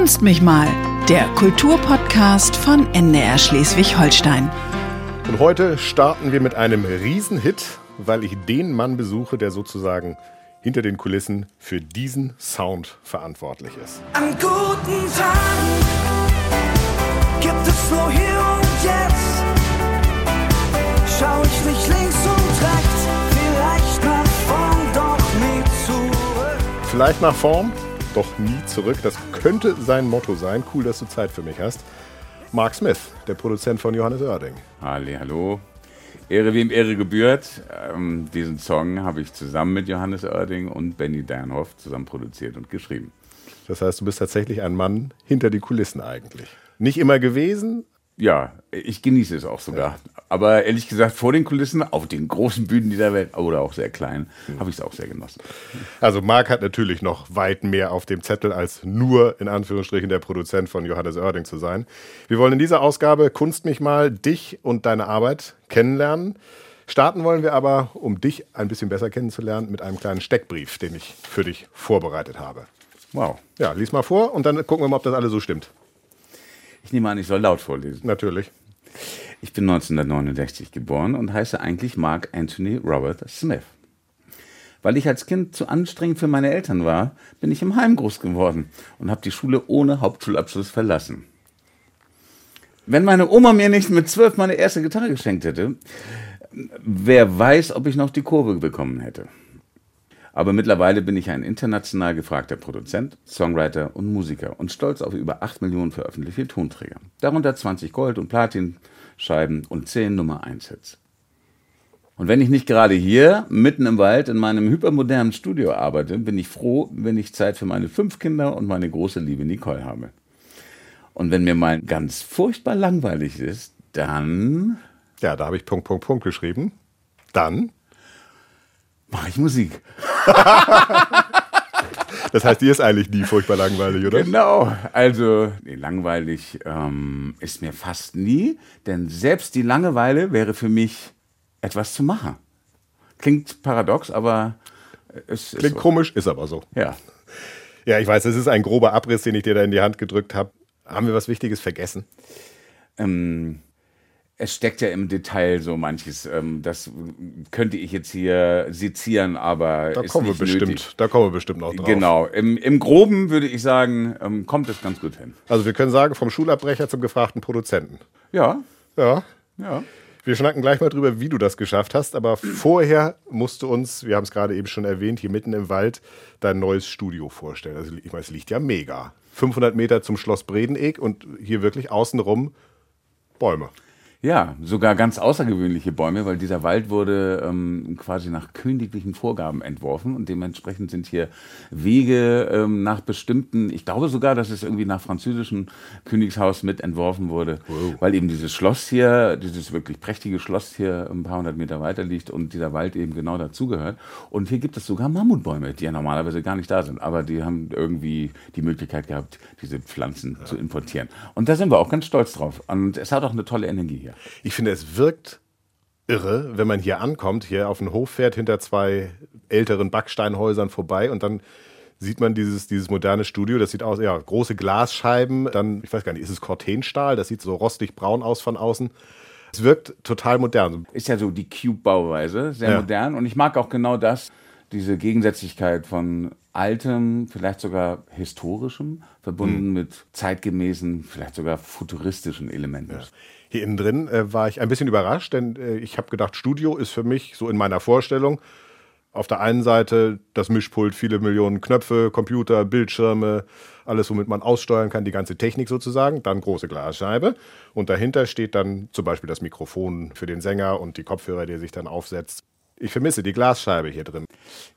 Kunst mich mal, der Kulturpodcast von NDR Schleswig-Holstein. Und heute starten wir mit einem Riesenhit, weil ich den Mann besuche, der sozusagen hinter den Kulissen für diesen Sound verantwortlich ist. An guten Tagen gibt es nur hier und jetzt. Schau ich nicht links und rechts, vielleicht nach vorn, doch nie zurück. Vielleicht nach Form, doch nie zurück. Das könnte sein Motto sein. Cool, dass du Zeit für mich hast. Mark Smith, der Produzent von Johannes Oerding. Halli, hallo. Ehre wem Ehre gebührt. Ähm, diesen Song habe ich zusammen mit Johannes Oerding und Benny Dernhoff zusammen produziert und geschrieben. Das heißt, du bist tatsächlich ein Mann hinter die Kulissen eigentlich. Nicht immer gewesen, Ja, ich genieße es auch sogar. Aber ehrlich gesagt, vor den Kulissen, auf den großen Bühnen dieser Welt oder auch sehr kleinen, habe ich es auch sehr genossen. Also Marc hat natürlich noch weit mehr auf dem Zettel, als nur in Anführungsstrichen der Produzent von Johannes Oerding zu sein. Wir wollen in dieser Ausgabe Kunst mich mal dich und deine Arbeit kennenlernen. Starten wollen wir aber, um dich ein bisschen besser kennenzulernen, mit einem kleinen Steckbrief, den ich für dich vorbereitet habe. Wow. Ja, lies mal vor und dann gucken wir mal, ob das alles so stimmt. Ich nehme an, ich soll laut vorlesen. Natürlich. Ich bin 1969 geboren und heiße eigentlich Mark Anthony Robert Smith. Weil ich als Kind zu anstrengend für meine Eltern war, bin ich im Heim groß geworden und habe die Schule ohne Hauptschulabschluss verlassen. Wenn meine Oma mir nicht mit zwölf meine erste Gitarre geschenkt hätte, wer weiß, ob ich noch die Kurve bekommen hätte. Aber mittlerweile bin ich ein international gefragter Produzent, Songwriter und Musiker und stolz auf über 8 Millionen veröffentlichte Tonträger. Darunter 20 Gold- und Platinscheiben und 10 Nummer 1 Hits. Und wenn ich nicht gerade hier, mitten im Wald, in meinem hypermodernen Studio arbeite, bin ich froh, wenn ich Zeit für meine fünf Kinder und meine große Liebe Nicole habe. Und wenn mir mal ganz furchtbar langweilig ist, dann Ja, da habe ich Punkt, Punkt, Punkt geschrieben. Dann, mache ich Musik. das heißt, dir ist eigentlich nie furchtbar langweilig, oder? Genau. Also, nee, langweilig ähm, ist mir fast nie, denn selbst die Langeweile wäre für mich etwas zu machen. Klingt paradox, aber es Klingt ist so. komisch, ist aber so. Ja. Ja, ich weiß, es ist ein grober Abriss, den ich dir da in die Hand gedrückt habe. Haben wir was Wichtiges vergessen? Ähm, es steckt ja im Detail so manches. Ähm, das könnte ich jetzt hier sezieren, aber Da kommen wir bestimmt, nötig. da kommen wir bestimmt noch drauf. Genau. Im, Im Groben würde ich sagen, ähm, kommt es ganz gut hin. Also wir können sagen, vom Schulabbrecher zum gefragten Produzenten. Ja, Ja. ja. Wir schnacken gleich mal drüber, wie du das geschafft hast, aber vorher musst du uns, wir haben es gerade eben schon erwähnt, hier mitten im Wald dein neues Studio vorstellen. Also ich meine, es liegt ja mega. 500 Meter zum Schloss Bredenegg und hier wirklich außenrum Bäume. Ja, sogar ganz außergewöhnliche Bäume, weil dieser Wald wurde ähm, quasi nach königlichen Vorgaben entworfen und dementsprechend sind hier Wege ähm, nach bestimmten, ich glaube sogar, dass es irgendwie nach französischem Königshaus mit entworfen wurde, weil eben dieses Schloss hier, dieses wirklich prächtige Schloss hier ein paar hundert Meter weiter liegt und dieser Wald eben genau dazugehört. Und hier gibt es sogar Mammutbäume, die ja normalerweise gar nicht da sind, aber die haben irgendwie die Möglichkeit gehabt, diese Pflanzen zu importieren. Und da sind wir auch ganz stolz drauf. Und es hat auch eine tolle Energie hier. Ich finde, es wirkt irre, wenn man hier ankommt, hier auf den Hof fährt, hinter zwei älteren Backsteinhäusern vorbei und dann sieht man dieses, dieses moderne Studio, das sieht aus, ja, große Glasscheiben, dann, ich weiß gar nicht, ist es Cortenstahl, das sieht so rostig braun aus von außen. Es wirkt total modern. ist ja so die Cube-Bauweise, sehr Ja. modern. Und ich mag auch genau das, diese Gegensätzlichkeit von altem, vielleicht sogar historischem, verbunden Mhm. mit zeitgemäßen, vielleicht sogar futuristischen Elementen. Hier innen drin äh, war ich ein bisschen überrascht, denn äh, ich habe gedacht, Studio ist für mich so in meiner Vorstellung auf der einen Seite das Mischpult, viele Millionen Knöpfe, Computer, Bildschirme, alles, womit man aussteuern kann, die ganze Technik sozusagen, dann große Glasscheibe und dahinter steht dann zum Beispiel das Mikrofon für den Sänger und die Kopfhörer, die sich dann aufsetzt. Ich vermisse die Glasscheibe hier drin.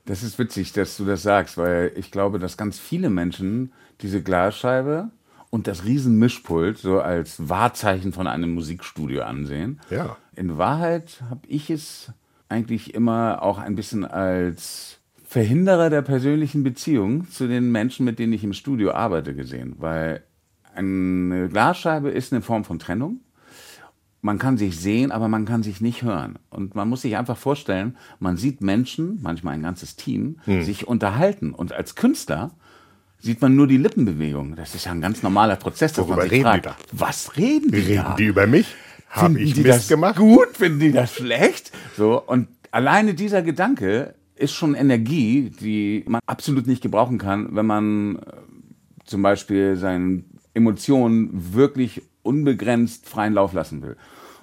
Das ist witzig, dass du das sagst, weil ich glaube, dass ganz viele Menschen diese Glasscheibe und das Riesenmischpult so als Wahrzeichen von einem Musikstudio ansehen. Ja. In Wahrheit habe ich es eigentlich immer auch ein bisschen als Verhinderer der persönlichen Beziehung zu den Menschen, mit denen ich im Studio arbeite, gesehen. Weil eine Glasscheibe ist eine Form von Trennung. Man kann sich sehen, aber man kann sich nicht hören. Und man muss sich einfach vorstellen, man sieht Menschen, manchmal ein ganzes Team, sich unterhalten. Und als Künstler sieht man nur die Lippenbewegung. Das ist ja ein ganz normaler Prozess. dass Worüber man sich reden fragt, die da? Was reden die Reden da? die über mich? Habe Finden ich die Mist das gemacht? gut? Finden die das schlecht? So, und alleine dieser Gedanke ist schon Energie, die man absolut nicht gebrauchen kann, wenn man äh, zum Beispiel seinen Emotionen wirklich unbegrenzt freien Lauf lassen will.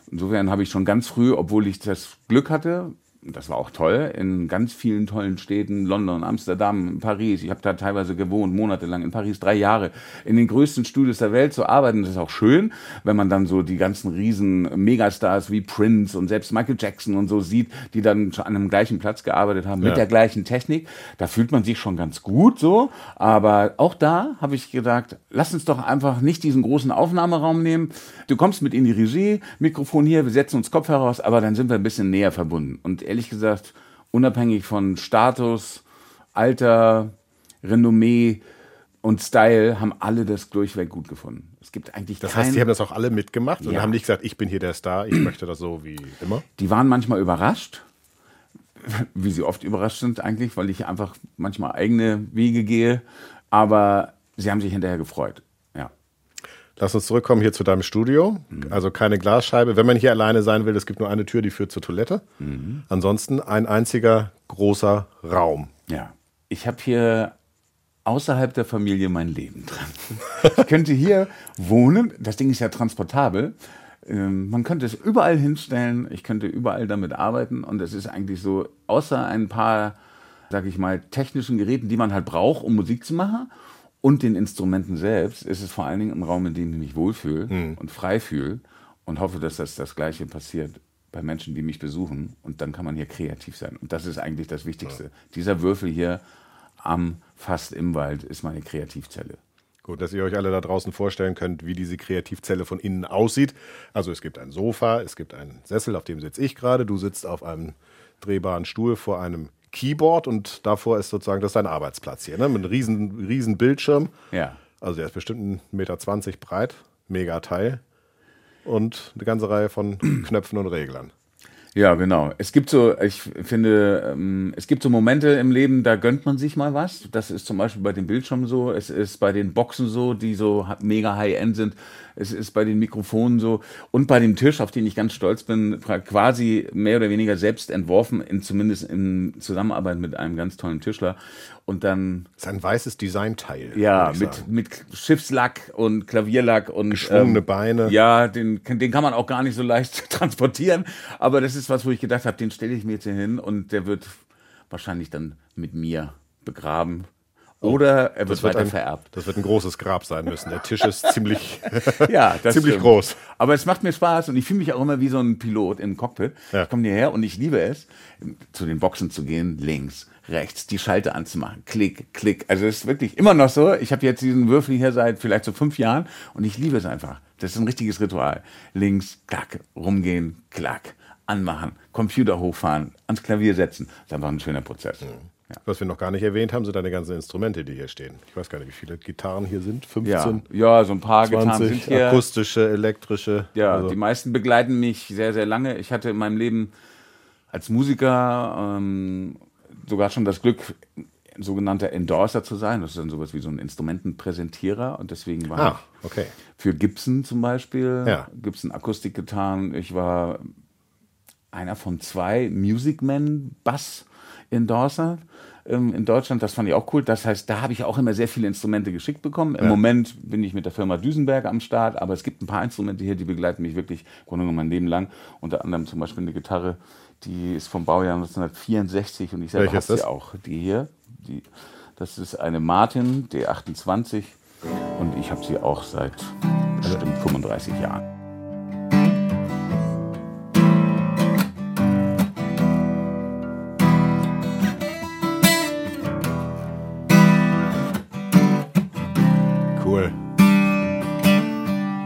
Insofern habe ich schon ganz früh, obwohl ich das Glück hatte, das war auch toll, in ganz vielen tollen Städten, London, Amsterdam, Paris. Ich habe da teilweise gewohnt, monatelang in Paris, drei Jahre, in den größten Studios der Welt zu arbeiten. Das ist auch schön, wenn man dann so die ganzen riesen Megastars wie Prince und selbst Michael Jackson und so sieht, die dann schon an einem gleichen Platz gearbeitet haben, mit Ja. der gleichen Technik. Da fühlt man sich schon ganz gut so. Aber auch da habe ich gedacht, lass uns doch einfach nicht diesen großen Aufnahmeraum nehmen. Du kommst mit in die Regie, Mikrofon hier, wir setzen uns Kopfhörer aus, aber dann sind wir ein bisschen näher verbunden. Und ehrlich gesagt, unabhängig von Status, Alter, Renommee und Style, haben alle das durchweg gut gefunden. Es gibt eigentlich Das heißt, die haben das auch alle mitgemacht und Ja. haben nicht gesagt, ich bin hier der Star, ich möchte das so wie immer. Die waren manchmal überrascht, wie sie oft überrascht sind eigentlich, weil ich einfach manchmal eigene Wege gehe. Aber sie haben sich hinterher gefreut. Lass uns zurückkommen hier zu deinem Studio. Also keine Glasscheibe. Wenn man hier alleine sein will, es gibt nur eine Tür, die führt zur Toilette. Ansonsten ein einziger großer Raum. Ja. Ich habe hier außerhalb der Familie mein Leben dran. Ich könnte hier wohnen. Das Ding ist ja transportabel. Ähm, Man könnte es überall hinstellen. Ich könnte überall damit arbeiten. Und es ist eigentlich so, außer ein paar, sag ich mal, technischen Geräten, die man halt braucht, um Musik zu machen, und den Instrumenten selbst, ist es vor allen Dingen ein Raum, in dem ich mich wohlfühle und frei fühle und hoffe, dass das das Gleiche passiert bei Menschen, die mich besuchen. Und dann kann man hier kreativ sein. Und das ist eigentlich das Wichtigste. Dieser Würfel hier am fast im Wald ist meine Kreativzelle. Gut, dass ihr euch alle da draußen vorstellen könnt, wie diese Kreativzelle von innen aussieht. Also es gibt ein Sofa, es gibt einen Sessel, auf dem sitze ich gerade. Du sitzt auf einem drehbaren Stuhl vor einem Keyboard und davor ist sozusagen das ist dein Arbeitsplatz hier, ne? Mit einem riesen, riesen Bildschirm. Ja. Also der ist bestimmt 1,20 Meter breit, mega Teil. Und eine ganze Reihe von Knöpfen und Reglern. Ja, genau. Es gibt so, ich finde, ähm, es gibt so Momente im Leben, da gönnt man sich mal was. Das ist zum Beispiel bei den Bildschirmen so. Es ist bei den Boxen so, die so mega high-end sind. Es ist bei den Mikrofonen so. Und bei dem Tisch, auf den ich ganz stolz bin, quasi mehr oder weniger selbst entworfen, in, zumindest in Zusammenarbeit mit einem ganz tollen Tischler. Und dann Das ist ein weißes Designteil. Ja, mit, sagen. mit Schiffslack und Klavierlack und ähm, Geschwungene Beine. Ja, den, den kann man auch gar nicht so leicht transportieren. Aber das ist was, wo ich gedacht habe, den stelle ich mir jetzt hier hin und der wird wahrscheinlich dann mit mir begraben. Oder er wird Oh, Das wird, weiter ein, vererbt. das wird ein großes Grab sein müssen. Der Tisch ist ziemlich, Ja, ziemlich stimmt. groß. Aber es macht mir Spaß und ich fühle mich auch immer wie so ein Pilot im Cockpit. Ja. Ich komme hierher und ich liebe es, zu den Boxen zu gehen, links, rechts, die Schalter anzumachen. Klick, klick. Also es ist wirklich immer noch so. Ich habe jetzt diesen Würfel hier seit vielleicht so fünf Jahren und ich liebe es einfach. Das ist ein richtiges Ritual. Links, klack, rumgehen, klack, anmachen, Computer hochfahren, ans Klavier setzen. Das ist einfach ein schöner Prozess. Mhm. Ja. Was wir noch gar nicht erwähnt haben, sind deine ganzen Instrumente, die hier stehen. Ich weiß gar nicht, wie viele Gitarren hier sind. 15, Ja, ja, so ein paar Gitarren 20, sind hier. akustische, elektrische. Ja, also, die meisten begleiten mich sehr, sehr lange. Ich hatte in meinem Leben als Musiker ähm, sogar schon das Glück, sogenannter Endorser zu sein. Das ist dann sowas wie so ein Instrumentenpräsentierer. Und deswegen war ah, ich okay. für Gibson zum Beispiel, Ja. Gibson Akustikgitarren. Ich war einer von zwei Music Man Bass Endorser ähm, in Deutschland. Das fand ich auch cool. Das heißt, da habe ich auch immer sehr viele Instrumente geschickt bekommen. Im Moment bin ich mit der Firma Düsenberg am Start, aber es gibt ein paar Instrumente hier, die begleiten mich wirklich Grunde genommen mein Leben lang. Unter anderem zum Beispiel eine Gitarre, die ist vom Baujahr 1964 und ich selber habe sie auch. Die hier, die, das ist eine Martin D28 und ich habe sie auch seit bestimmt 35 Jahren.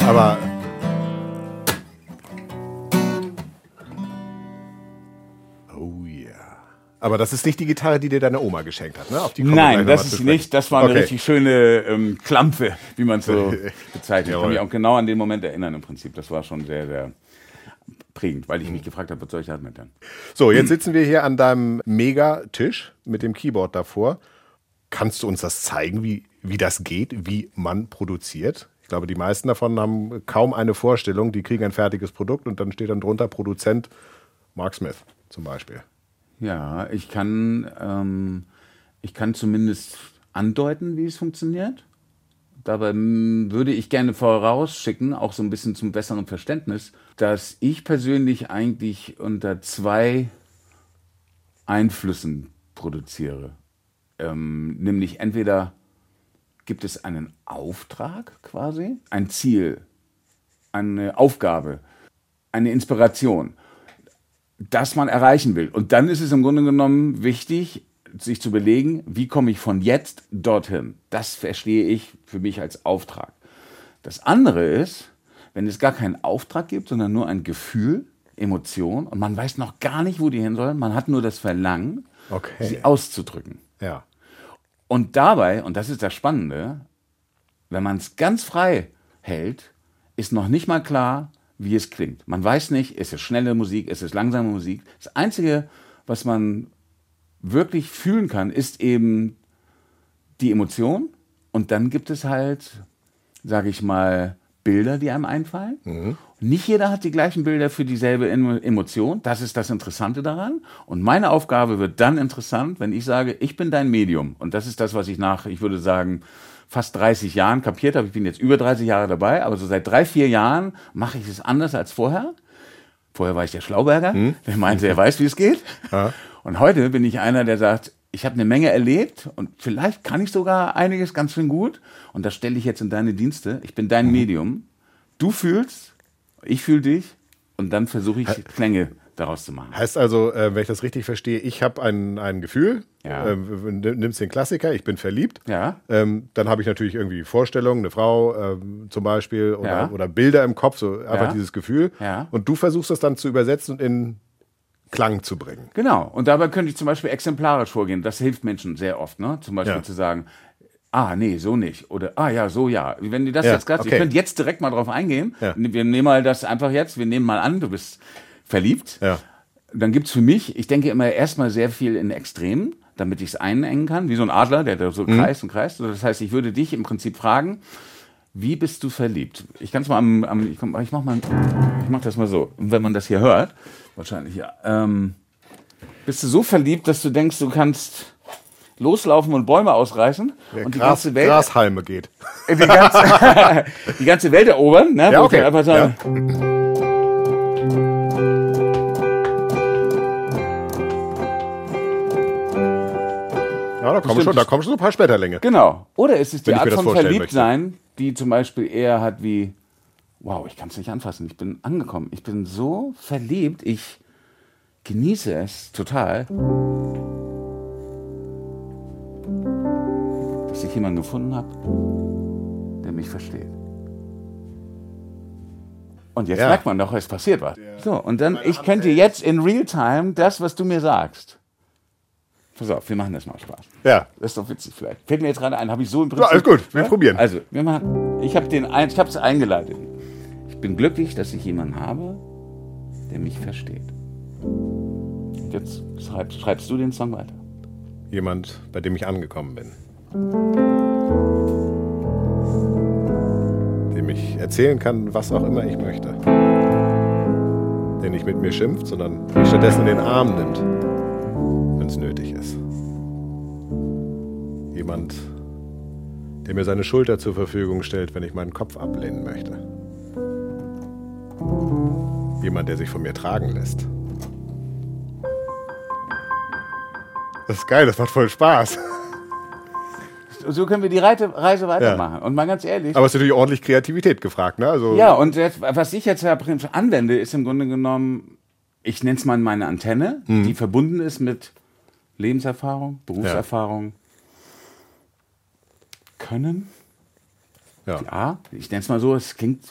Aber. Oh yeah. Aber das ist nicht die Gitarre, die dir deine Oma geschenkt hat, ne? Auf die Nein, das ist nicht. Das war eine Okay. richtig schöne ähm, Klampfe, wie man es so bezeichnet. Ich kann mich auch genau an den Moment erinnern im Prinzip. Das war schon sehr, sehr prägend, weil ich mich gefragt habe, was soll ich damit denn? So, jetzt sitzen wir hier an deinem Megatisch mit dem Keyboard davor. Kannst du uns das zeigen, wie, wie das geht, wie man produziert. Ich glaube, die meisten davon haben kaum eine Vorstellung. Die kriegen ein fertiges Produkt und dann steht dann drunter Produzent Mark Smith zum Beispiel. Ja, ich kann, ähm, ich kann zumindest andeuten, wie es funktioniert. Dabei würde ich gerne vorausschicken, auch so ein bisschen zum besseren Verständnis, dass ich persönlich eigentlich unter zwei Einflüssen produziere. Ähm, nämlich entweder gibt es einen Auftrag quasi, ein Ziel, eine Aufgabe, eine Inspiration, das man erreichen will. Und dann ist es im Grunde genommen wichtig, sich zu überlegen, wie komme ich von jetzt dorthin. Das verstehe ich für mich als Auftrag. Das andere ist, wenn es gar keinen Auftrag gibt, sondern nur ein Gefühl, Emotion und man weiß noch gar nicht, wo die hin sollen, man hat nur das Verlangen, Okay. sie auszudrücken. Ja. Und dabei, und das ist das Spannende, wenn man es ganz frei hält, ist noch nicht mal klar, wie es klingt. Man weiß nicht, ist es schnelle Musik, ist es langsame Musik. Das Einzige, was man wirklich fühlen kann, ist eben die Emotion. Und dann gibt es halt, sage ich mal, Bilder, die einem einfallen. Nicht jeder hat die gleichen Bilder für dieselbe Emo- Emotion. Das ist das Interessante daran. Und meine Aufgabe wird dann interessant, wenn ich sage, ich bin dein Medium. Und das ist das, was ich nach, ich würde sagen, fast 30 Jahren kapiert habe. Ich bin jetzt über 30 Jahre dabei, aber so seit drei, vier Jahren mache ich es anders als vorher. Vorher war ich der Schlauberger, der meinte, er weiß, wie es geht. Und heute bin ich einer, der sagt, ich habe eine Menge erlebt und vielleicht kann ich sogar einiges ganz schön gut. Und das stelle ich jetzt in deine Dienste. Ich bin dein Medium. Du fühlst, ich fühle dich und dann versuche ich Klänge daraus zu machen. Heißt also, äh, wenn ich das richtig verstehe, ich habe ein, ein Gefühl, Ja. ähm, nimm- nimmst den Klassiker, ich bin verliebt. Ja. Ähm, dann habe ich natürlich irgendwie Vorstellungen, eine Frau ähm, zum Beispiel oder, Ja. oder Bilder im Kopf, so einfach Ja. dieses Gefühl. Ja. Und du versuchst das dann zu übersetzen und in Klang zu bringen. Genau. Und dabei könnte ich zum Beispiel exemplarisch vorgehen. Das hilft Menschen sehr oft, ne? Zum Beispiel Ja. zu sagen, ah, nee, so nicht. Oder, ah, ja, so ja. Wenn die das Ja, jetzt gerade, okay. ich könnte jetzt direkt mal drauf eingehen. Ja. Wir nehmen mal das einfach jetzt, wir nehmen mal an, du bist verliebt. Ja. Dann gibt's für mich, ich denke immer erstmal sehr viel in Extremen, damit ich es einengen kann, wie so ein Adler, der da so Mhm. kreist und kreist. Das heißt, ich würde dich im Prinzip fragen, wie bist du verliebt? Ich kann es mal am, am ich, komm, ich mach mal, ich mach das mal so. Und wenn man das hier hört, wahrscheinlich ja. Ähm, bist du so verliebt, dass du denkst, du kannst loslaufen und Bäume ausreißen Der und die Gras, ganze Welt, Grashalme geht. die ganze, die ganze Welt erobern? Ne? Ja, okay. Einfach sagen, Ja, da kommen, schon, da kommen schon so ein paar Späterlinge. Genau. Oder ist es die Art von Verliebtsein, die zum Beispiel eher hat wie, wow, ich kann es nicht anfassen, ich bin angekommen, ich bin so verliebt, ich genieße es total, dass ich jemanden gefunden habe, der mich versteht. Und jetzt Ja. merkt man doch, es passiert was. So, und dann, ich könnte jetzt in Realtime das, was du mir sagst. Pass auf, wir machen das mal Spaß. Ja. Das ist doch witzig vielleicht. Fällt mir jetzt gerade ein, habe ich so im Ja, Prinzip. alles gut, wir probieren. Also, wir machen, ich habe es eingeleitet. Ich bin glücklich, dass ich jemanden habe, der mich versteht. Und jetzt schreib, schreibst du den Song weiter. Jemand, bei dem ich angekommen bin. Dem ich erzählen kann, was auch immer ich möchte. Der nicht mit mir schimpft, sondern mich stattdessen den Arm nimmt, wenn es nötig ist. Jemand, der mir seine Schulter zur Verfügung stellt, wenn ich meinen Kopf ablehnen möchte. Jemand, der sich von mir tragen lässt. Das ist geil, das macht voll Spaß. So können wir die Reite, Reise weitermachen. Und mal ganz ehrlich. Aber es ist natürlich ordentlich Kreativität gefragt, ne? Also, ja, und jetzt, was ich jetzt ja anwende, ist im Grunde genommen, ich nenne es mal meine Antenne, Mhm. die verbunden ist mit Lebenserfahrung, Berufserfahrung, Können. ja. Ja, ich nenne es mal so, es klingt,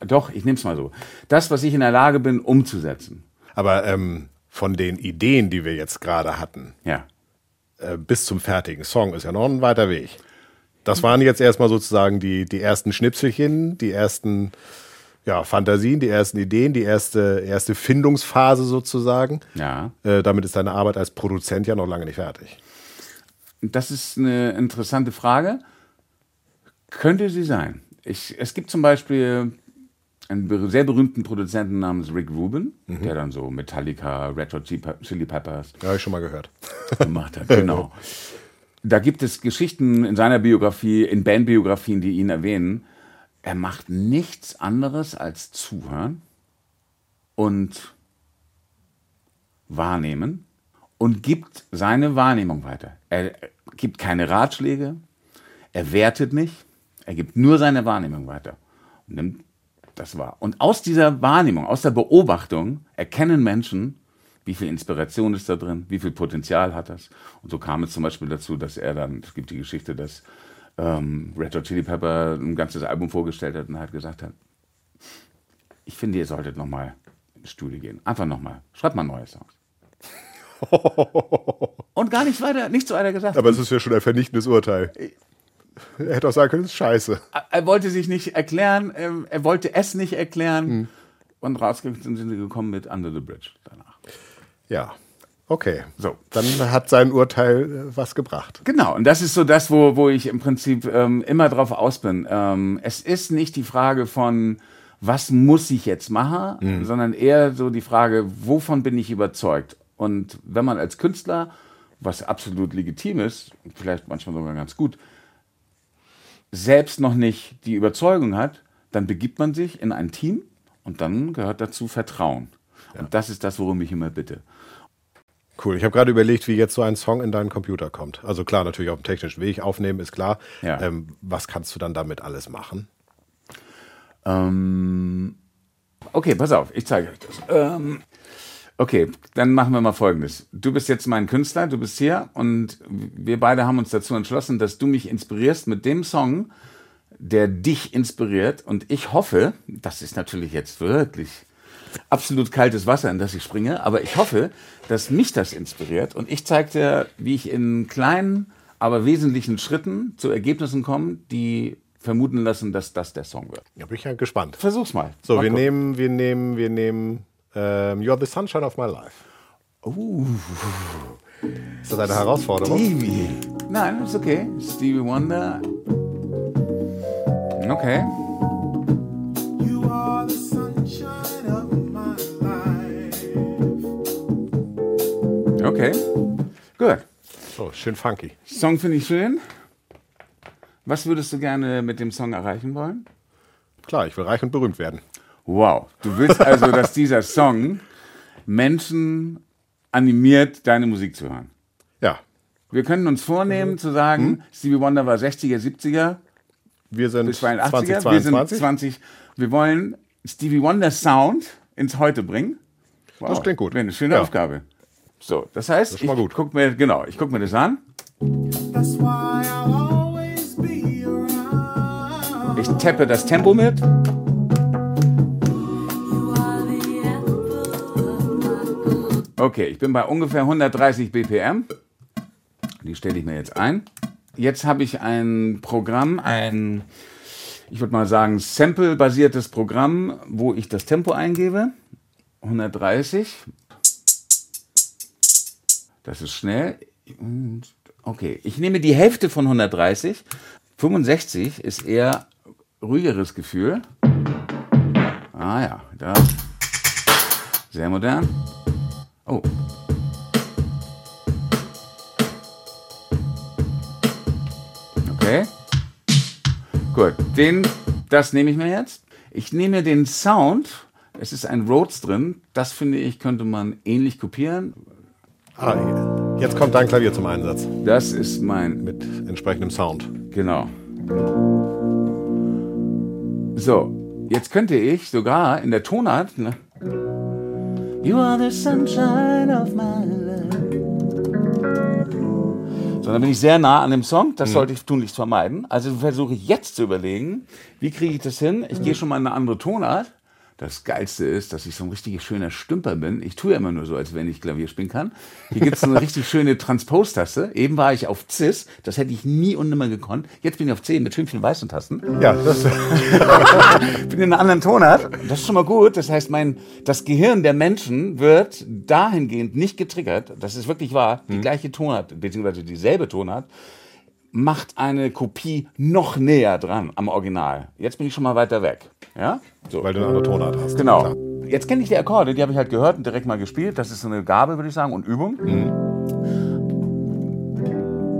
doch, ich nehme es mal so. Das, was ich in der Lage bin, umzusetzen. Aber ähm, von den Ideen, die wir jetzt gerade hatten, Ja. äh, bis zum fertigen Song ist ja noch ein weiter Weg. Das waren jetzt erstmal sozusagen die, die ersten Schnipselchen, die ersten ja, Fantasien, die ersten Ideen, die erste, erste Findungsphase sozusagen. Ja. Äh, damit ist deine Arbeit als Produzent ja noch lange nicht fertig. Das ist eine interessante Frage. Könnte sie sein. Ich, es gibt zum Beispiel einen sehr berühmten Produzenten namens Rick Rubin, der dann so Metallica, Red Hot Chili Pe- Chili Peppers Ja, habe ich schon mal gehört. gemacht hat. Genau. Da gibt es Geschichten in seiner Biografie, in Bandbiografien, die ihn erwähnen. Er macht nichts anderes als zuhören und wahrnehmen und gibt seine Wahrnehmung weiter. Er gibt keine Ratschläge, er wertet nicht, er gibt nur seine Wahrnehmung weiter und nimmt das wahr. Und aus dieser Wahrnehmung, aus der Beobachtung erkennen Menschen, wie viel Inspiration ist da drin, wie viel Potenzial hat das. Und so kam es zum Beispiel dazu, dass er dann, es gibt die Geschichte, dass ähm, Red Hot Chili Pepper ein ganzes Album vorgestellt hat und hat gesagt hat, ich finde, ihr solltet nochmal ins Studio gehen. Einfach nochmal. Schreibt mal neue Songs. und gar nichts weiter, nichts weiter gesagt. Aber es ist ja schon ein vernichtendes Urteil. Er hätte auch sagen können, das ist scheiße. er wollte sich nicht erklären, ähm, er wollte es nicht erklären. Und rausgekommen sind sie gekommen mit Under the Bridge danach. Ja, okay. So. Dann hat sein Urteil äh, was gebracht. Genau, und das ist so das, wo, wo ich im Prinzip ähm, immer drauf aus bin. Ähm, es ist nicht die Frage von, was muss ich jetzt machen, sondern eher so die Frage, wovon bin ich überzeugt? Und wenn man als Künstler, was absolut legitim ist, vielleicht manchmal sogar ganz gut, selbst noch nicht die Überzeugung hat, dann begibt man sich in ein Team und dann gehört dazu Vertrauen. Und das ist das, worum ich immer bitte. Cool. Ich habe gerade überlegt, wie jetzt so ein Song in deinen Computer kommt. Also klar, natürlich auf dem technischen Weg aufnehmen ist klar. Ja. Ähm, was kannst du dann damit alles machen? Ähm, okay, pass auf, ich zeige euch das. Ähm, okay, dann machen wir mal Folgendes. Du bist jetzt mein Künstler, du bist hier und wir beide haben uns dazu entschlossen, dass du mich inspirierst mit dem Song, der dich inspiriert. Und ich hoffe, das ist natürlich jetzt wirklich absolut kaltes Wasser, in das ich springe, aber ich hoffe, dass mich das inspiriert und ich zeige dir, wie ich in kleinen, aber wesentlichen Schritten zu Ergebnissen komme, die vermuten lassen, dass das der Song wird. Da bin ich ja gespannt. Versuch's mal. So, Mal wir gucken. nehmen, wir nehmen, wir nehmen ähm, You're the Sunshine of My Life. Uh, Ist das eine Herausforderung? Stevie. Nein, ist okay. Stevie Wonder. Okay. You are the sunshine of my life. Okay. Gut. Oh, schön funky. Song finde ich schön. Was würdest du gerne mit dem Song erreichen wollen? Klar, ich will reich und berühmt werden. Wow. Du willst also, dass dieser Song Menschen animiert, deine Musik zu hören. Ja, Wir können uns vornehmen zu sagen, Stevie Wonder war 60er, 70er, wir sind bis 82er. 2022. Wir sind 20. Wir wollen Stevie Wonder Sound ins Heute bringen. Wow, Das klingt gut. Wäre eine schöne Ja. Aufgabe. So, das heißt, mal ich gut. guck mir, genau, ich gucke mir das an. That's why I'll always be around. Ich tappe das Tempo mit. Okay, ich bin bei ungefähr 130 BPM. Die stelle ich mir jetzt ein. Jetzt habe ich ein Programm, ein, ich würde mal sagen, Sample-basiertes Programm, wo ich das Tempo eingebe. 130. Das ist schnell. Okay, ich nehme die Hälfte von 130. 65 ist eher ruhigeres Gefühl. Ah ja, da. Sehr modern. Oh. Okay. Gut, den, das nehme ich mir jetzt. Ich nehme den Sound. Es ist ein Rhodes drin. Das finde ich, könnte man ähnlich kopieren. Ah, jetzt kommt dein Klavier zum Einsatz. Das ist mein Mit entsprechendem Sound. Genau. So, jetzt könnte ich sogar in der Tonart. Ne? You are the sunshine of my life. So, dann bin ich sehr nah an dem Song. Das sollte ich tunlichst vermeiden. Also versuche ich jetzt zu überlegen, wie kriege ich das hin? Ich gehe schon mal in eine andere Tonart. Das Geilste ist, dass ich so ein richtig schöner Stümper bin. Ich tue ja immer nur so, als wenn ich Klavier spielen kann. Hier gibt es eine richtig schöne Transpose-Taste. Eben war ich auf Cis. Das hätte ich nie und nimmer gekonnt. Jetzt bin ich auf C mit schön vielen weißen Tasten. Ja, das, bin in einer anderen Tonart. Das ist schon mal gut. Das heißt, mein, das Gehirn der Menschen wird dahingehend nicht getriggert. Das ist wirklich wahr. Die gleiche Tonart, beziehungsweise dieselbe Tonart, macht eine Kopie noch näher dran am Original. Jetzt bin ich schon mal weiter weg. Ja? So. Weil du eine andere Tonart hast. Genau. Klar. Jetzt kenne ich die Akkorde, die habe ich halt gehört und direkt mal gespielt. Das ist so eine Gabe, würde ich sagen, und Übung.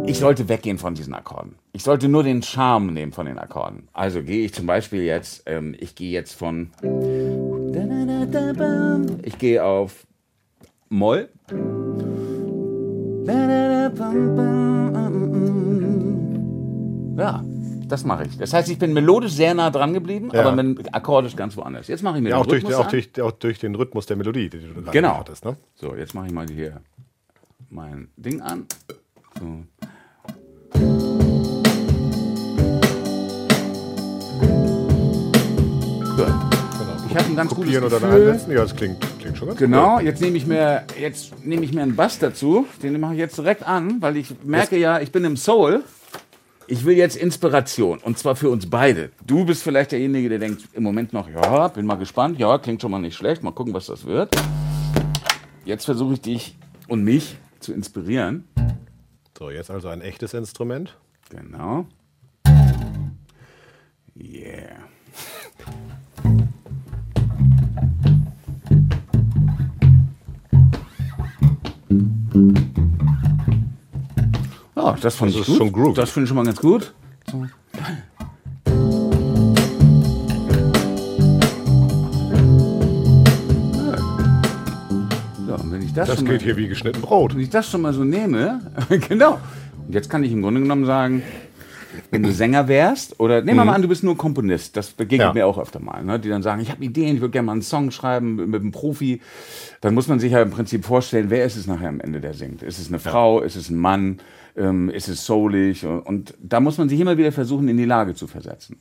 Ich sollte weggehen von diesen Akkorden. Ich sollte nur den Charme nehmen von den Akkorden. Also gehe ich zum Beispiel jetzt, ähm, ich gehe jetzt von. Ich gehe auf Moll. Ja, das mache ich. Das heißt, ich bin melodisch sehr nah dran geblieben, Ja. aber akkordisch ganz woanders. Jetzt mache ich mir Ja, den auch, durch, Rhythmus auch, an. durch, auch durch den Rhythmus der Melodie, die du gerade Genau. hattest. Ne? So, jetzt mache ich mal hier mein Ding an. So. Gut. Genau. Ich habe ein ganz Kopieren gutes oder Gefühl. einsetzen? Ja, das klingt, klingt schon ganz Genau, jetzt nehme ich mir jetzt nehme ich mir einen Bass dazu, den mache ich jetzt direkt an, weil ich merke ja, ich bin im Soul. Ich will jetzt Inspiration und zwar für uns beide. Du bist vielleicht derjenige, der denkt im Moment noch, ja, bin mal gespannt, ja, klingt schon mal nicht schlecht, mal gucken, was das wird. Jetzt versuche ich dich und mich zu inspirieren. So, jetzt also ein echtes Instrument. Genau. Yeah. Ja, das fand Das ich ist gut. schon. Das finde ich schon mal ganz gut. So. Und wenn ich das, Das schon geht mal, hier wie geschnitten Brot. wenn ich das schon mal so nehme, genau. Und jetzt kann ich im Grunde genommen sagen, wenn du Sänger wärst, oder nehmen wir mal an, du bist nur Komponist, das begegnet Ja. mir auch öfter mal, ne? die dann sagen, ich habe Ideen, ich würde gerne mal einen Song schreiben mit einem Profi. Dann muss man sich ja im Prinzip vorstellen, wer ist es nachher am Ende, der singt? Ist es eine Frau, ist es ein Mann, ähm, ist es soulig? Und, und da muss man sich immer wieder versuchen, in die Lage zu versetzen.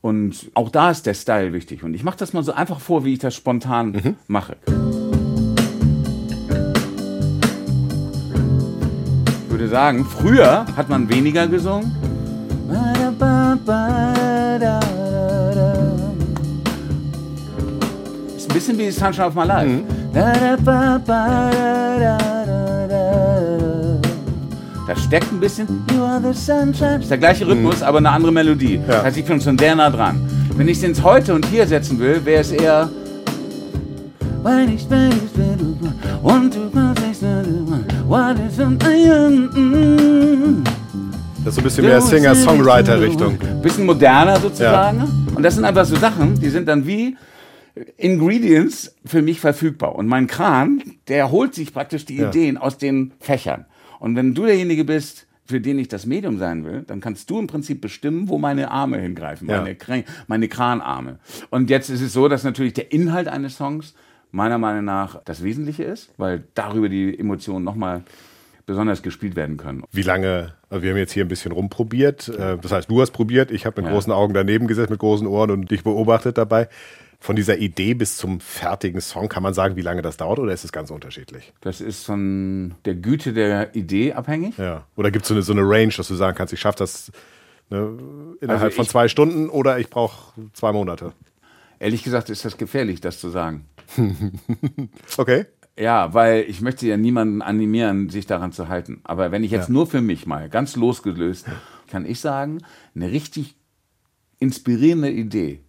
Und auch da ist der Style wichtig. Und ich mache das mal so einfach vor, wie ich das spontan mache. Ich würde sagen, früher hat man weniger gesungen. Ist ein bisschen wie Sunshine of My Life. Da steckt ein bisschen You are the sunshine. Ist der gleiche Rhythmus, aber eine andere Melodie. Das heißt, ich bin schon sehr nah dran. Wenn ich es ins Heute und Hier setzen will, wäre es eher ich und du kannst nicht is Das ist so ein bisschen mehr Singer-Songwriter-Richtung. Bisschen moderner sozusagen. Und das sind einfach so Sachen, die sind dann wie Ingredients für mich verfügbar. Und mein Kran, der holt sich praktisch die Ja. Ideen aus den Fächern. Und wenn du derjenige bist, für den ich das Medium sein will, dann kannst du im Prinzip bestimmen, wo meine Arme hingreifen, Ja. meine, Kran meine Kranarme. Und jetzt ist es so, dass natürlich der Inhalt eines Songs meiner Meinung nach das Wesentliche ist, weil darüber die Emotionen nochmal besonders gespielt werden können. Wie lange, also wir haben jetzt hier ein bisschen rumprobiert. Äh, Das heißt, du hast probiert, ich habe mit Ja. großen Augen daneben gesessen, mit großen Ohren und dich beobachtet dabei. Von dieser Idee bis zum fertigen Song, kann man sagen, wie lange das dauert oder ist es ganz unterschiedlich? Das ist von der Güte der Idee abhängig. Ja. Oder gibt es so eine, so eine Range, dass du sagen kannst, ich schaffe das ne, innerhalb Also von zwei Stunden oder ich brauche zwei Monate? Ehrlich gesagt ist das gefährlich, das zu sagen. Okay. Ja, weil ich möchte ja niemanden animieren, sich daran zu halten. Aber wenn ich jetzt nur für mich mal ganz losgelöst, kann ich sagen, eine richtig inspirierende Idee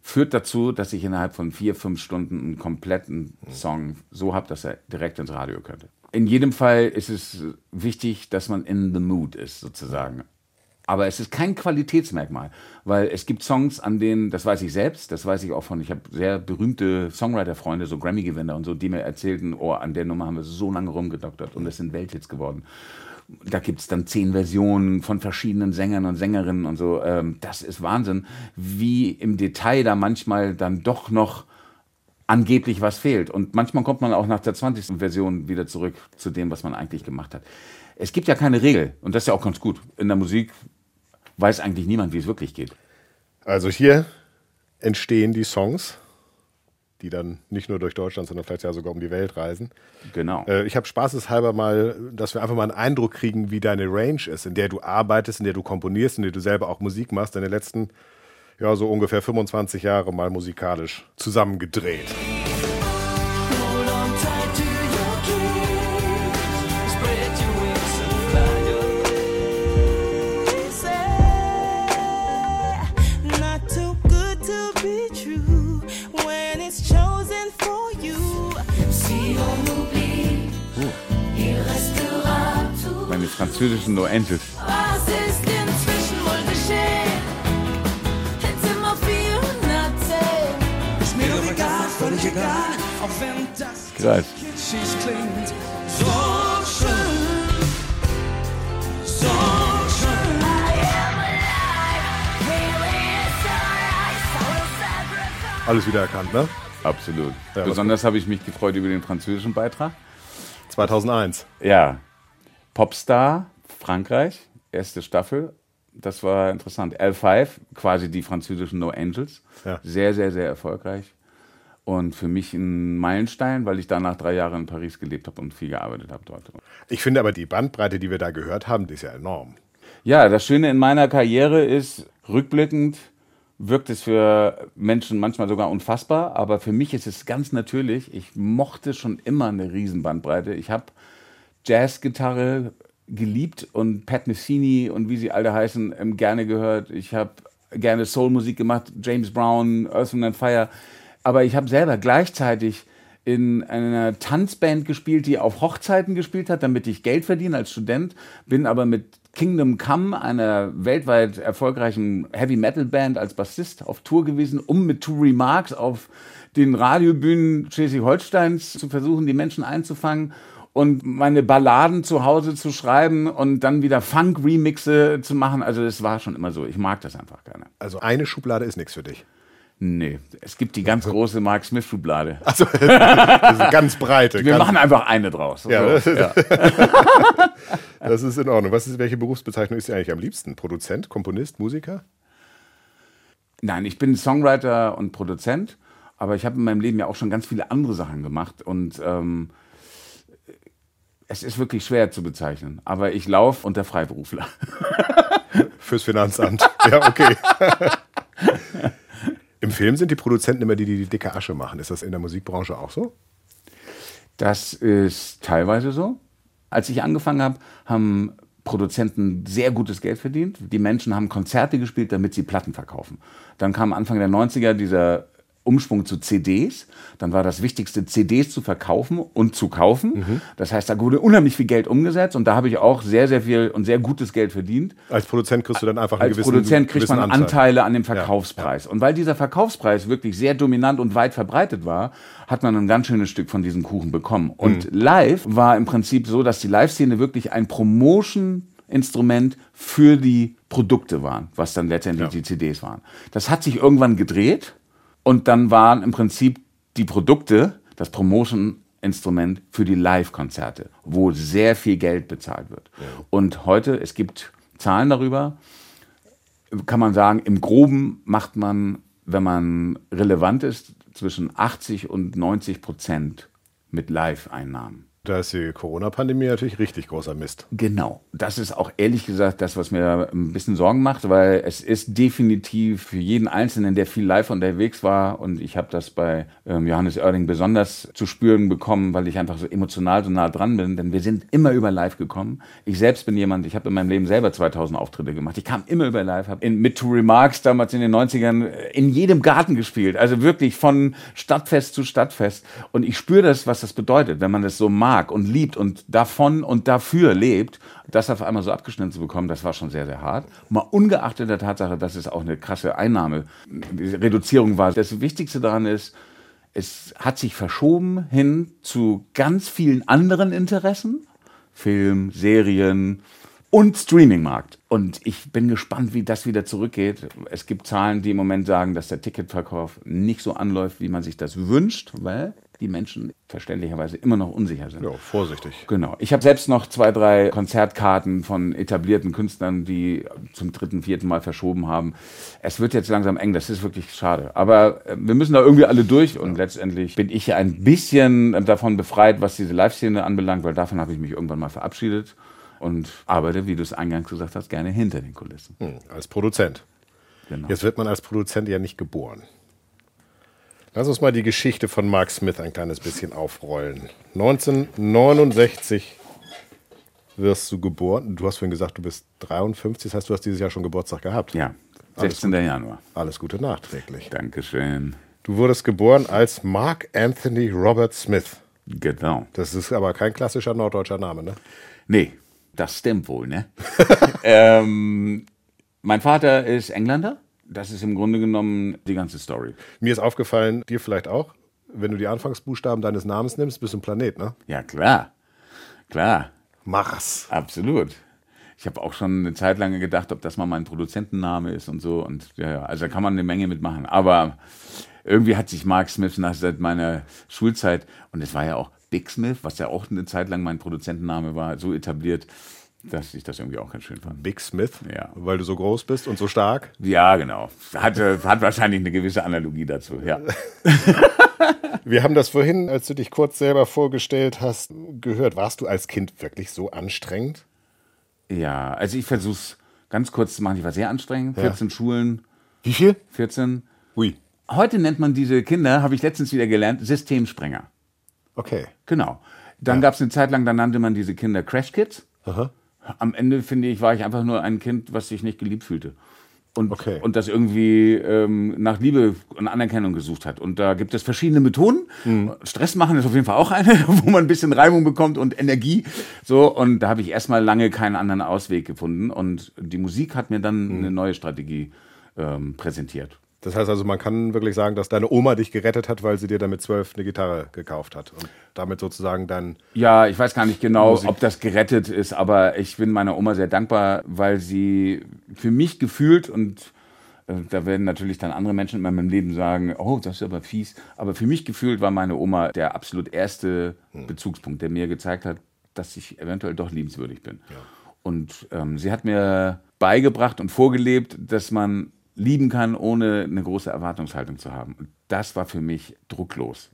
führt dazu, dass ich innerhalb von vier, fünf Stunden einen kompletten Song so habe, dass er direkt ins Radio könnte. In jedem Fall ist es wichtig, dass man in the mood ist, sozusagen. Aber es ist kein Qualitätsmerkmal, weil es gibt Songs, an denen, das weiß ich selbst, das weiß ich auch von, ich habe sehr berühmte Songwriter-Freunde, so Grammy-Gewinner und so, die mir erzählten, oh, an der Nummer haben wir so lange rumgedoktert und es sind Welthits geworden. Da gibt es dann zehn Versionen von verschiedenen Sängern und Sängerinnen und so. Ähm, das ist Wahnsinn, wie im Detail da manchmal dann doch noch angeblich was fehlt. Und manchmal kommt man auch nach der 20. Version wieder zurück zu dem, was man eigentlich gemacht hat. Es gibt ja keine Regel und das ist ja auch ganz gut. In der Musik weiß eigentlich niemand, wie es wirklich geht. Also hier entstehen die Songs, die dann nicht nur durch Deutschland, sondern vielleicht ja sogar um die Welt reisen. Genau. Äh, ich habe spaßeshalber mal, dass wir einfach mal einen Eindruck kriegen, wie deine Range ist, in der du arbeitest, in der du komponierst, in der du selber auch Musik machst, deine letzten, ja, so ungefähr 25 Jahre mal musikalisch zusammengedreht. Französischen No Angels. Was ist inzwischen wohl geschehen? In Zimmer 410. Ist mir doch egal, völlig egal, auch wenn das Krass. kitschig klingt. So schön, so schön. Alles wieder erkannt, ne? Absolut. Ja, Besonders habe ich mich gefreut über den französischen Beitrag. 2001. Ja, Popstar, Frankreich, erste Staffel. Das war interessant. L5, quasi die französischen No Angels. Ja. Sehr, sehr, sehr erfolgreich. Und für mich ein Meilenstein, weil ich danach drei Jahre in Paris gelebt habe und viel gearbeitet habe dort. Ich finde aber die Bandbreite, die wir da gehört haben, die ist ja enorm. Ja, das Schöne in meiner Karriere ist, rückblickend wirkt es für Menschen manchmal sogar unfassbar, aber für mich ist es ganz natürlich. Ich mochte schon immer eine Riesenbandbreite. Ich habe Jazzgitarre geliebt und Pat Messini und wie sie alle heißen, ähm, gerne gehört. Ich habe gerne Soulmusik gemacht, James Brown, Earth, and Fire. Aber ich habe selber gleichzeitig in einer Tanzband gespielt, die auf Hochzeiten gespielt hat, damit ich Geld verdiene als Student. Bin aber mit Kingdom Come, einer weltweit erfolgreichen Heavy Metal Band, als Bassist auf Tour gewesen, um mit Two Remarks auf den Radiobühnen Schleswig-Holsteins zu versuchen, die Menschen einzufangen und meine Balladen zu Hause zu schreiben und dann wieder Funk-Remixe zu machen. Also das war schon immer so. Ich mag das einfach gerne. Also eine Schublade ist nichts für dich. Nee, es gibt die ganz große Mark Smith-Schublade. Also das ist ganz breite. Wir ganz, machen einfach eine draus. Ja, So, ja. das ist in Ordnung. Was ist, welche Berufsbezeichnung ist dir eigentlich am liebsten? Produzent, Komponist, Musiker? Nein, ich bin Songwriter und Produzent, aber ich habe in meinem Leben ja auch schon ganz viele andere Sachen gemacht und ähm, es ist wirklich schwer zu bezeichnen. Aber ich laufe unter Freiberufler. Fürs Finanzamt. ja, okay. Im Film sind die Produzenten immer die, die die dicke Asche machen. Ist das in der Musikbranche auch so? Das ist teilweise so. Als ich angefangen habe, haben Produzenten sehr gutes Geld verdient. Die Menschen haben Konzerte gespielt, damit sie Platten verkaufen. Dann kam Anfang der 90er dieser Umschwung zu CDs. Dann war das Wichtigste, CDs zu verkaufen und zu kaufen. Das heißt, da wurde unheimlich viel Geld umgesetzt und da habe ich auch sehr, sehr viel und sehr gutes Geld verdient. Als Produzent kriegst du dann einfach einen Als gewissen Produzent kriegt man Anteil. Anteile an dem Verkaufspreis. Und weil dieser Verkaufspreis wirklich sehr dominant und weit verbreitet war, hat man ein ganz schönes Stück von diesem Kuchen bekommen. Und Mhm. live war im Prinzip so, dass die Live-Szene wirklich ein Promotion-Instrument für die Produkte waren, was dann letztendlich die CDs waren. Das hat sich irgendwann gedreht und dann waren im Prinzip die Produkte, das Promotion-Instrument für die Live-Konzerte, wo sehr viel Geld bezahlt wird. Und heute, es gibt Zahlen darüber, kann man sagen, im Groben macht man, wenn man relevant ist, zwischen 80 und 90 Prozent mit Live-Einnahmen. Da ist die Corona-Pandemie natürlich richtig großer Mist. Genau. Das ist auch ehrlich gesagt das, was mir ein bisschen Sorgen macht, weil es ist definitiv für jeden Einzelnen, der viel live unterwegs war, und ich habe das bei ähm, Johannes Oerding besonders zu spüren bekommen, weil ich einfach so emotional so nah dran bin, denn wir sind immer über live gekommen. Ich selbst bin jemand, ich habe in meinem Leben selber 2000 Auftritte gemacht. Ich kam immer über live, habe mit Two Remarks damals in den 90ern in jedem Garten gespielt, also wirklich von Stadtfest zu Stadtfest. Und ich spüre das, was das bedeutet, wenn man das so mag und liebt und davon und dafür lebt, das auf einmal so abgeschnitten zu bekommen, das war schon sehr, sehr hart. Mal ungeachtet der Tatsache, dass es auch eine krasse Einnahmereduzierung war. Das Wichtigste daran ist, es hat sich verschoben hin zu ganz vielen anderen Interessen. Film, Serien und Streamingmarkt. Und ich bin gespannt, wie das wieder zurückgeht. Es gibt Zahlen, die im Moment sagen, dass der Ticketverkauf nicht so anläuft, wie man sich das wünscht, weil die Menschen verständlicherweise immer noch unsicher sind. Ja, vorsichtig. Genau. Ich habe selbst noch zwei, drei Konzertkarten von etablierten Künstlern, die zum dritten, vierten Mal verschoben haben. Es wird jetzt langsam eng, das ist wirklich schade. Aber äh, wir müssen da irgendwie alle durch und letztendlich bin ich ja ein bisschen davon befreit, was diese Live-Szene anbelangt, weil davon habe ich mich irgendwann mal verabschiedet und arbeite, wie du es eingangs gesagt hast, gerne hinter den Kulissen. Hm, als Produzent. Genau. Jetzt wird man als Produzent ja nicht geboren. Lass uns mal die Geschichte von Mark Smith ein kleines bisschen aufrollen. 1969 wirst du geboren. Du hast vorhin gesagt, du bist 53, das heißt, du hast dieses Jahr schon Geburtstag gehabt. Ja, 16. Januar. Alles Gute nachträglich. Dankeschön. Du wurdest geboren als Mark Anthony Robert Smith. Genau. Das ist aber kein klassischer norddeutscher Name, ne? Nee, Das stimmt wohl, ne? ähm, mein Vater ist Engländer. Das ist im Grunde genommen die ganze Story. Mir ist aufgefallen, dir vielleicht auch, wenn du die Anfangsbuchstaben deines Namens nimmst, bist du ein Planet, ne? Ja, klar. Klar. Mars. Absolut. Ich habe auch schon eine Zeit lang gedacht, ob das mal mein Produzentenname ist und so. Und ja, also da kann man eine Menge mitmachen. Aber irgendwie hat sich Mark Smith nach seit meiner Schulzeit, und es war ja auch Big Smith, was ja auch eine Zeit lang mein Produzentenname war, so etabliert, dass ich das irgendwie auch ganz schön fand. Big Smith, Ja. weil du so groß bist und so stark. Ja, genau. Hat, äh, hat wahrscheinlich eine gewisse Analogie dazu, ja. Wir haben das vorhin, als du dich kurz selber vorgestellt hast, gehört. Warst du als Kind wirklich so anstrengend? Ja, also ich versuche es ganz kurz zu machen. Ich war sehr anstrengend. 14 Schulen, Wie viel? 14. Ui. Heute nennt man diese Kinder, habe ich letztens wieder gelernt, Systemsprenger. Okay. Genau. Dann gab es eine Zeit lang, da nannte man diese Kinder Crash Kids. Aha. Am Ende, finde ich, war ich einfach nur ein Kind, was sich nicht geliebt fühlte. Und, Okay. und das irgendwie ähm, nach Liebe und Anerkennung gesucht hat. Und da gibt es verschiedene Methoden. Stress machen ist auf jeden Fall auch eine, wo man ein bisschen Reibung bekommt und Energie. So, und da habe ich erstmal lange keinen anderen Ausweg gefunden. Und die Musik hat mir dann eine neue Strategie ähm, präsentiert. Das heißt also, man kann wirklich sagen, dass deine Oma dich gerettet hat, weil sie dir damit zwölf eine Gitarre gekauft hat und damit sozusagen dein Ja, ich weiß gar nicht genau, Musik. ob das gerettet ist, aber ich bin meiner Oma sehr dankbar, weil sie für mich gefühlt und äh, da werden natürlich dann andere Menschen in meinem Leben sagen, oh, das ist aber fies, aber für mich gefühlt war meine Oma der absolut erste Bezugspunkt, der mir gezeigt hat, dass ich eventuell doch liebenswürdig bin. Und ähm, sie hat mir beigebracht und vorgelebt, dass man lieben kann, ohne eine große Erwartungshaltung zu haben. Und das war für mich drucklos.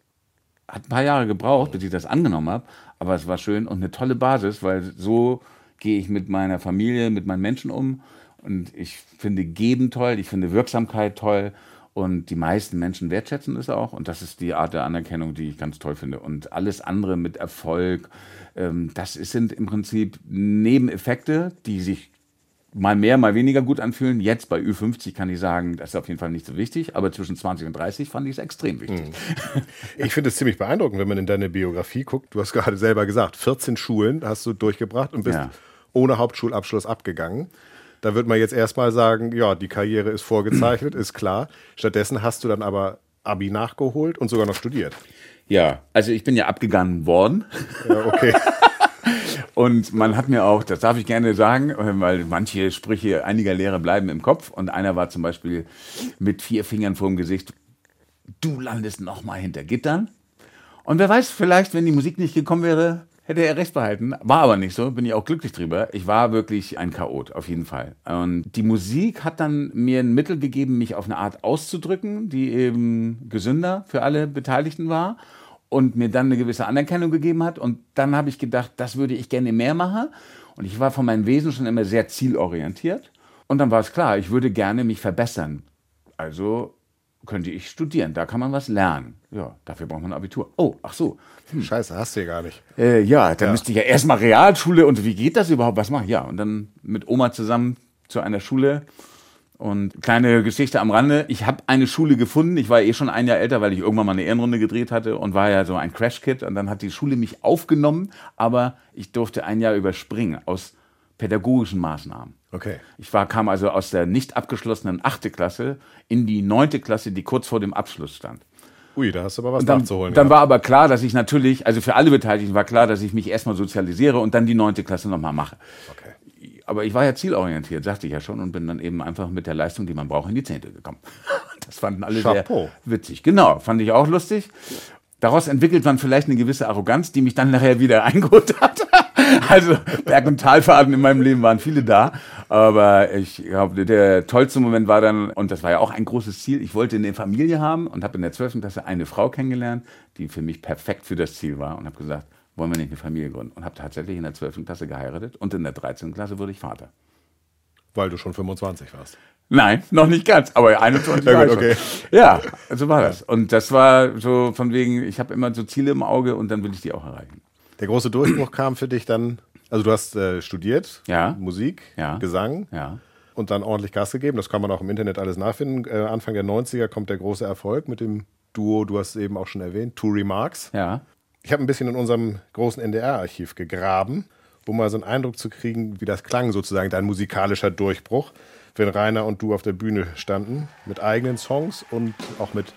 Hat ein paar Jahre gebraucht, bis ich das angenommen habe, aber es war schön und eine tolle Basis, weil so gehe ich mit meiner Familie, mit meinen Menschen um. Und ich finde Geben toll, ich finde Wirksamkeit toll. Und die meisten Menschen wertschätzen es auch. Und das ist die Art der Anerkennung, die ich ganz toll finde. Und alles andere mit Erfolg, ähm, das sind im Prinzip Nebeneffekte, die sich mal mehr, mal weniger gut anfühlen. Jetzt bei Ü50 kann ich sagen, das ist auf jeden Fall nicht so wichtig, aber zwischen 20 und 30 fand ich es extrem wichtig. Ich finde es ziemlich beeindruckend, wenn man in deine Biografie guckt. Du hast gerade selber gesagt, 14 Schulen hast du durchgebracht und bist Ja. ohne Hauptschulabschluss abgegangen. Da wird man jetzt erstmal sagen, ja, die Karriere ist vorgezeichnet, ist klar. Stattdessen hast du dann aber Abi nachgeholt und sogar noch studiert. Ja, also ich bin ja abgegangen worden. Ja, okay. Und man hat mir auch, das darf ich gerne sagen, äh, weil manche Sprüche einiger Lehrer bleiben im Kopf. Und einer war zum Beispiel mit vier Fingern vor dem Gesicht, du landest noch mal hinter Gittern. Und wer weiß, vielleicht, wenn die Musik nicht gekommen wäre, hätte er recht behalten. War aber nicht so, bin ich auch glücklich drüber. Ich war wirklich ein Chaot, auf jeden Fall. Und die Musik hat dann mir ein Mittel gegeben, mich auf eine Art auszudrücken, die eben gesünder für alle Beteiligten war und mir dann eine gewisse Anerkennung gegeben hat. Und dann habe ich gedacht, das würde ich gerne mehr machen. Und ich war von meinem Wesen schon immer sehr zielorientiert. Und dann war es klar, ich würde gerne mich verbessern. Also könnte ich studieren, da kann man was lernen. Ja, dafür braucht man ein Abitur. Oh, ach so. Scheiße, hast du ja gar nicht. Äh, ja, dann müsste ich ja erstmal Realschule und wie geht das überhaupt? Was mache ich? Ja, und dann mit Oma zusammen zu einer Schule. Und kleine Geschichte am Rande. Ich habe eine Schule gefunden. Ich war eh schon ein Jahr älter, weil ich irgendwann mal eine Ehrenrunde gedreht hatte und war ja so ein Crash-Kid. Und dann hat die Schule mich aufgenommen, aber ich durfte ein Jahr überspringen aus pädagogischen Maßnahmen. Okay. Ich war, kam also aus der nicht abgeschlossenen achte Klasse in die neunte Klasse, die kurz vor dem Abschluss stand. Ui, da hast du aber was Dann, nachzuholen. dann gehabt. war aber klar, dass ich natürlich, also für alle Beteiligten war klar, dass ich mich erstmal sozialisiere und dann die neunte Klasse nochmal mache. okay. Aber ich war ja zielorientiert, sagte ich ja schon, und bin dann eben einfach mit der Leistung, die man braucht, in die Zehnte gekommen. Das fanden alle Chapeau. sehr witzig. Genau, fand ich auch lustig. Daraus entwickelt man vielleicht eine gewisse Arroganz, die mich dann nachher wieder eingeholt hat. Also Berg- und Talfahrten in meinem Leben waren viele da. Aber ich glaube, der tollste Moment war dann, und das war ja auch ein großes Ziel, ich wollte eine Familie haben und habe in der 12. Klasse eine Frau kennengelernt, die für mich perfekt für das Ziel war und habe gesagt, wollen wir nicht eine Familie gründen? Und habe tatsächlich in der 12. Klasse geheiratet und in der 13. Klasse wurde ich Vater. Weil du schon 25 warst. Nein, noch nicht ganz, aber 21 Ja, gut, okay. Ja, so war das. Und das war so von wegen, ich habe immer so Ziele im Auge und dann will ich die auch erreichen. Der große Durchbruch kam für dich dann, also du hast äh, studiert, Ja. Musik, Ja. Gesang Ja. und dann ordentlich Gas gegeben. Das kann man auch im Internet alles nachfinden. Äh, Anfang der 90er kommt der große Erfolg mit dem Duo, du hast es eben auch schon erwähnt, Two Remarks. Ja. Ich habe ein bisschen in unserem großen NDR-Archiv gegraben um mal so einen Eindruck zu kriegen, wie das klang, sozusagen dein musikalischer Durchbruch, wenn Rainer und du auf der Bühne standen, mit eigenen Songs und auch mit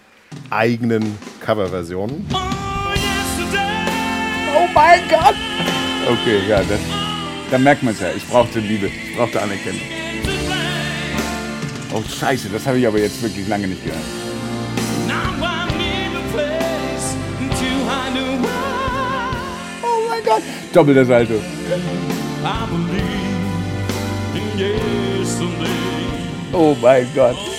eigenen Coverversionen. Oh mein Gott! Okay, ja, das, da merkt man es ja. Ich brauchte Liebe, ich brauchte Anerkennung. Oh Scheiße, das habe ich aber jetzt wirklich lange nicht gehört. Gott! Doppelter Salto. Oh mein Gott.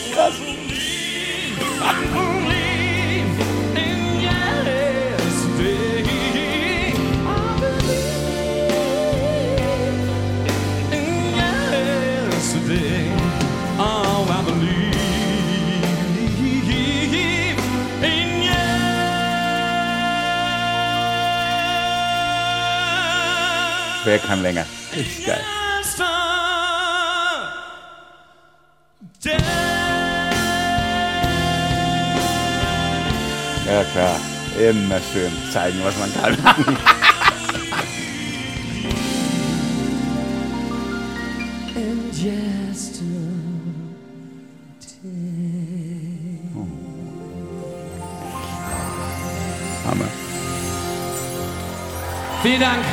Wer kann länger? Ist geil. Ja klar, immer schön zeigen, was man kann. Vielen Dank.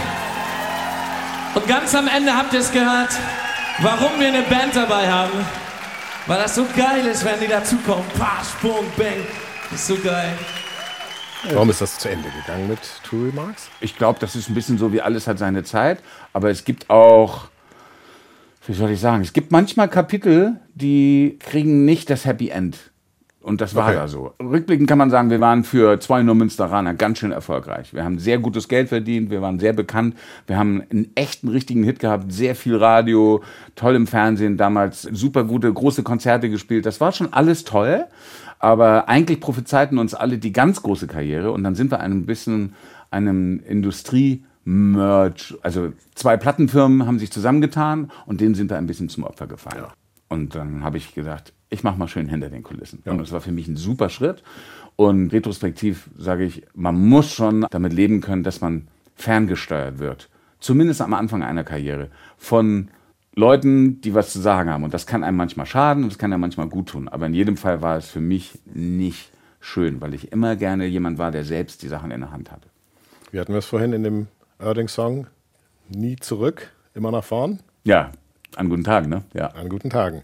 Und ganz am Ende habt ihr es gehört, warum wir eine Band dabei haben. Weil das so geil ist, wenn die dazukommen. Pah, Sprung, Bang. Das ist so geil. Warum ist das zu Ende gegangen mit True Remarks? Ich glaube, das ist ein bisschen so, wie alles hat seine Zeit. Aber es gibt auch, wie soll ich sagen, es gibt manchmal Kapitel, die kriegen nicht das Happy End. Und das war Okay. da so. Rückblickend kann man sagen, wir waren für zwei nur Münsteraner ganz schön erfolgreich. Wir haben sehr gutes Geld verdient, wir waren sehr bekannt, wir haben einen echten, richtigen Hit gehabt, sehr viel Radio, toll im Fernsehen, damals super gute, große Konzerte gespielt. Das war schon alles toll, aber eigentlich prophezeiten uns alle die ganz große Karriere und dann sind wir ein bisschen einem Industrie- Merch, also zwei Plattenfirmen haben sich zusammengetan und denen sind wir ein bisschen zum Opfer gefallen. Und dann habe ich gesagt, ich mache mal schön hinter den Kulissen. Und das war für mich ein super Schritt. Und retrospektiv sage ich, man muss schon damit leben können, dass man ferngesteuert wird. Zumindest am Anfang einer Karriere. Von Leuten, die was zu sagen haben. Und das kann einem manchmal schaden und das kann einem manchmal gut tun. Aber in jedem Fall war es für mich nicht schön, weil ich immer gerne jemand war, der selbst die Sachen in der Hand hatte. Wie hatten wir es vorhin in dem Erding-Song? Nie zurück, immer nach vorn, Ja, an guten Tagen, ne? Ja. an guten Tagen.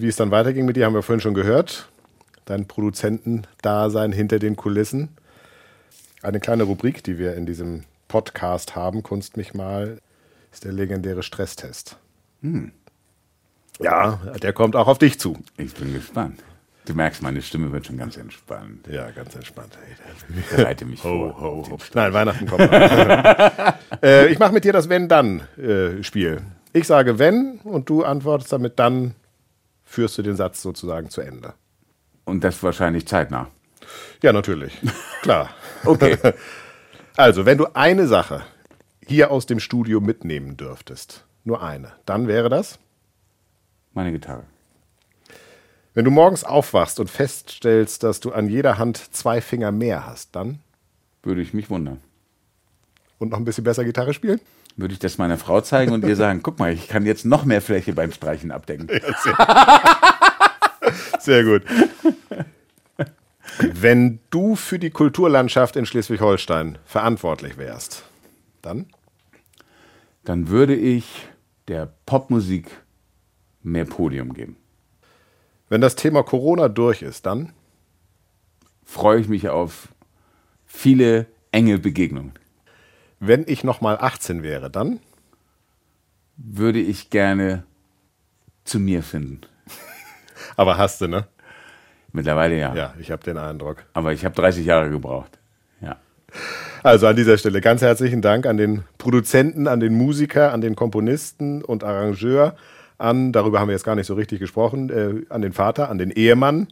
Wie es dann weiterging mit dir, haben wir vorhin schon gehört. Dein Produzentendasein hinter den Kulissen. Eine kleine Rubrik, die wir in diesem Podcast haben, Kunst mich mal, ist der legendäre Stresstest. Ja, der kommt auch auf dich zu. Ich bin gespannt. Du merkst, meine Stimme wird schon ganz entspannt. Ja, ganz entspannt. Ich bereite mich Ho, vor. ho, ho. Nein, Weihnachten kommt. äh, ich mache mit dir das Wenn-Dann-Spiel. ich sage Wenn und du antwortest damit Dann, führst du den Satz sozusagen zu Ende. Und das wahrscheinlich zeitnah. Ja, natürlich. Klar. Okay. Also, wenn du eine Sache hier aus dem Studio mitnehmen dürftest, nur eine, dann wäre das, Meine Gitarre. wenn du morgens aufwachst und feststellst, dass du an jeder Hand zwei Finger mehr hast, dann Würde ich mich wundern. und noch ein bisschen besser Gitarre spielen? Würde ich das meiner Frau zeigen und ihr sagen, guck mal, ich kann jetzt noch mehr Fläche beim Streichen abdecken. Sehr gut. Wenn du für die Kulturlandschaft in Schleswig-Holstein verantwortlich wärst, dann? Dann würde ich der Popmusik mehr Podium geben. Wenn das Thema Corona durch ist, dann? Freue ich mich auf viele enge Begegnungen. Wenn ich noch mal 18 wäre, dann? Würde ich gerne zu mir finden. Aber hast du, ne? Mittlerweile ja. Ja, ich habe den Eindruck. Aber ich habe 30 Jahre gebraucht. Ja. Also an dieser Stelle ganz herzlichen Dank an den Produzenten, an den Musiker, an den Komponisten und Arrangeur, an, darüber haben wir jetzt gar nicht so richtig gesprochen, äh, an den Vater, an den Ehemann,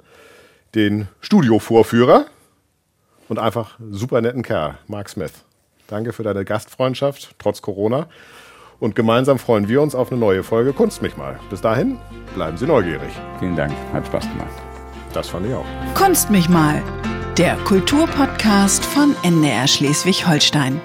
den Studiovorführer und einfach super netten Kerl, Mark Smith. Danke für deine Gastfreundschaft, trotz Corona. Und gemeinsam freuen wir uns auf eine neue Folge Kunst mich mal. Bis dahin, bleiben Sie neugierig. Vielen Dank. Hat Spaß gemacht. Das fand ich auch. Kunst mich mal. Der Kulturpodcast von NDR Schleswig-Holstein.